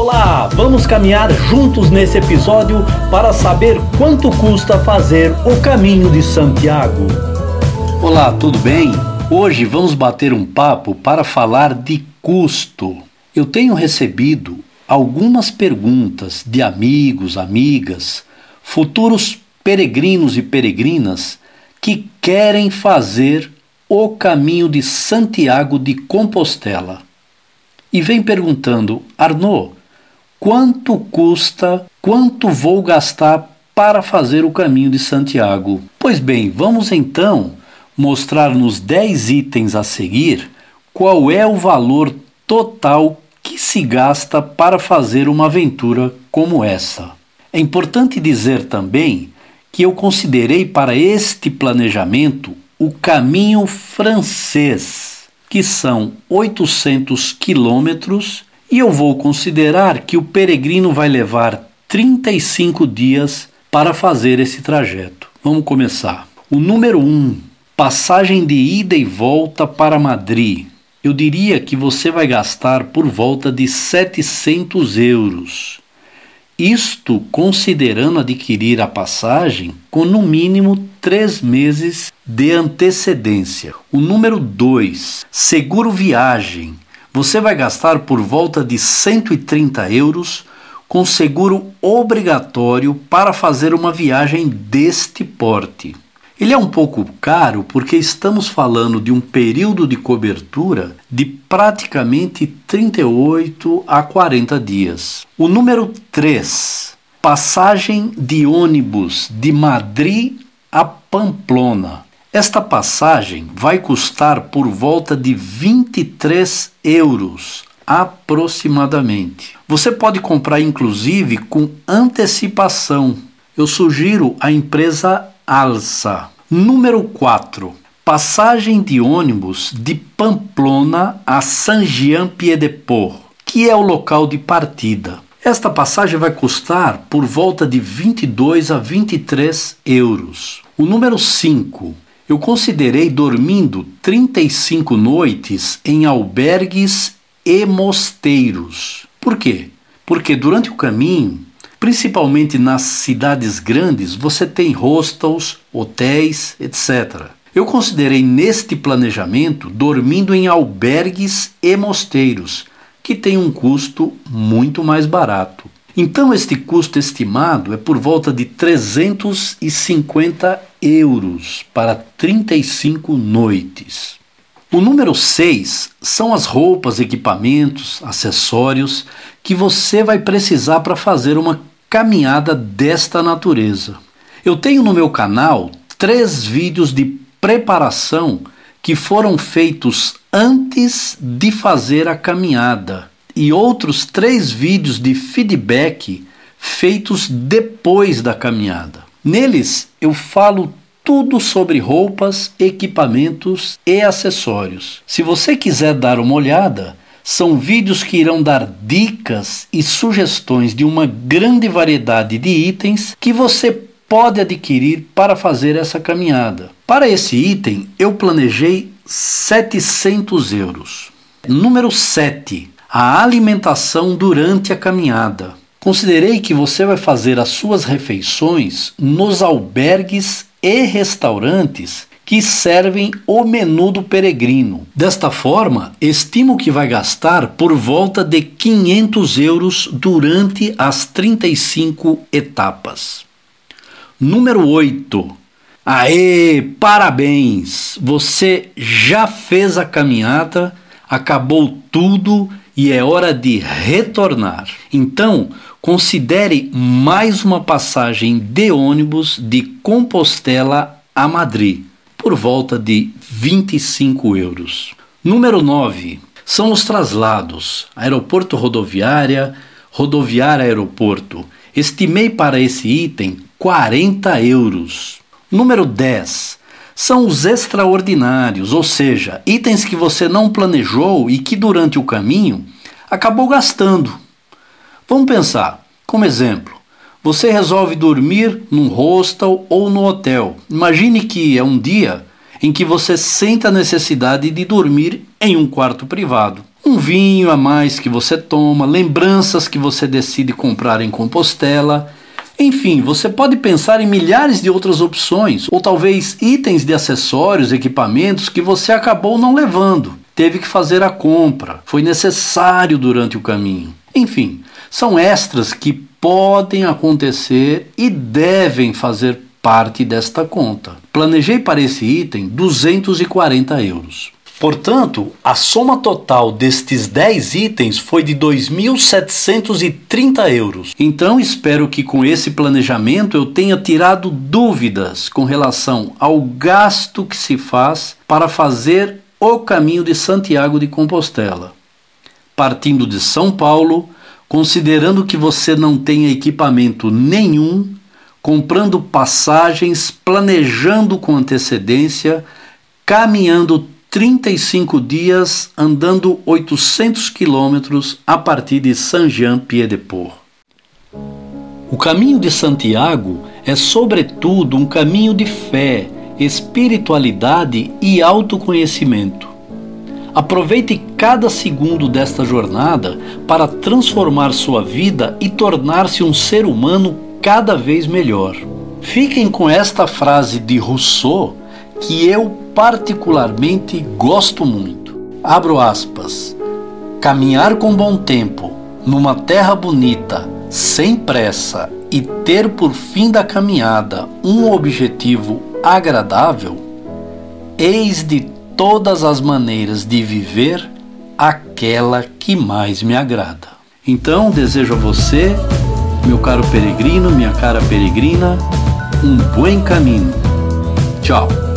Olá, vamos caminhar juntos nesse episódio para saber quanto custa fazer o caminho de Santiago. Olá, tudo bem? Hoje vamos bater um papo para falar de custo. Eu tenho recebido algumas perguntas de amigos, amigas, futuros peregrinos e peregrinas que querem fazer o caminho de Santiago de Compostela. E vem perguntando: Arnaud, quanto custa, quanto vou gastar para fazer o caminho de Santiago? Pois bem, vamos então mostrar nos 10 itens a seguir qual é o valor total que se gasta para fazer uma aventura como essa. É importante dizer também que eu considerei para este planejamento o caminho francês, que são 800 quilômetros, e eu vou considerar que o peregrino vai levar 35 dias para fazer esse trajeto. Vamos começar. O número 1, um, passagem de ida e volta para Madrid. Eu diria que você vai gastar por volta de 700 euros. Isto considerando adquirir a passagem com no mínimo três meses de antecedência. O número 2, seguro viagem. Você vai gastar por volta de 130 euros com seguro obrigatório para fazer uma viagem deste porte. Ele é um pouco caro porque estamos falando de um período de cobertura de praticamente 38 a 40 dias. O número 3, passagem de ônibus de Madrid a Pamplona. Esta passagem vai custar por volta de 23 euros aproximadamente. Você pode comprar inclusive com antecipação. Eu sugiro a empresa Alça. Número 4. Passagem de ônibus de Pamplona a Saint-Jean-Pied-de-Port, que é o local de partida. Esta passagem vai custar por volta de 22 a 23 euros. O número 5. Eu considerei dormindo 35 noites em albergues e mosteiros. Por quê? Porque durante o caminho Principalmente nas cidades grandes, você tem hostels, hotéis, etc. Eu considerei neste planejamento dormindo em albergues e mosteiros, que tem um custo muito mais barato. Então, este custo estimado é por volta de 350 euros para 35 noites. O número 6 são as roupas, equipamentos, acessórios que você vai precisar para fazer uma caminhada desta natureza. Eu tenho no meu canal três vídeos de preparação que foram feitos antes de fazer a caminhada e outros três vídeos de feedback feitos depois da caminhada. Neles eu falo tudo sobre roupas, equipamentos e acessórios. Se você quiser dar uma olhada, são vídeos que irão dar dicas e sugestões de uma grande variedade de itens que você pode adquirir para fazer essa caminhada. Para esse item, eu planejei 700 euros. Número 7. A alimentação durante a caminhada. Considerei que você vai fazer as suas refeições nos albergues e restaurantes que servem o menu do peregrino. Desta forma, estimo que vai gastar por volta de 500 euros durante as 35 etapas. Número 8. Aê, parabéns! Você já fez a caminhada, acabou tudo e é hora de retornar. Então, considere mais uma passagem de ônibus de Compostela a Madrid por volta de 25 euros. Número 9 são os traslados, aeroporto rodoviária, rodoviária aeroporto. Estimei para esse item 40 euros. Número 10 são os extraordinários, ou seja, itens que você não planejou e que durante o caminho acabou gastando. Vamos pensar, como exemplo, você resolve dormir num hostel ou no hotel. Imagine que é um dia em que você sente a necessidade de dormir em um quarto privado. um vinho a mais que você toma, lembranças que você decide comprar em Compostela. Enfim, você pode pensar em milhares de outras opções, ou talvez itens de acessórios, equipamentos que você acabou não levando. Teve que fazer a compra, foi necessário durante o caminho. Enfim, são extras que podem acontecer e devem fazer parte desta conta. Planejei para esse item 240 euros. Portanto, a soma total destes 10 itens foi de 2.730 euros. Então, espero que com esse planejamento eu tenha tirado dúvidas com relação ao gasto que se faz para fazer o caminho de Santiago de Compostela. Partindo de São Paulo, considerando que você não tem equipamento nenhum, comprando passagens, planejando com antecedência, caminhando 35 dias andando 800 quilômetros a partir de Saint-Jean-Pied-de-Port. O caminho de Santiago é, sobretudo, um caminho de fé, espiritualidade e autoconhecimento. Aproveite cada segundo desta jornada para transformar sua vida e tornar-se um ser humano cada vez melhor. Fiquem com esta frase de Rousseau que eu particularmente gosto muito. Abro aspas. Caminhar com bom tempo, numa terra bonita, sem pressa e ter por fim da caminhada um objetivo agradável, eis de todas as maneiras de viver aquela que mais me agrada. Então, desejo a você, meu caro peregrino, minha cara peregrina, um bom caminho. Tchau.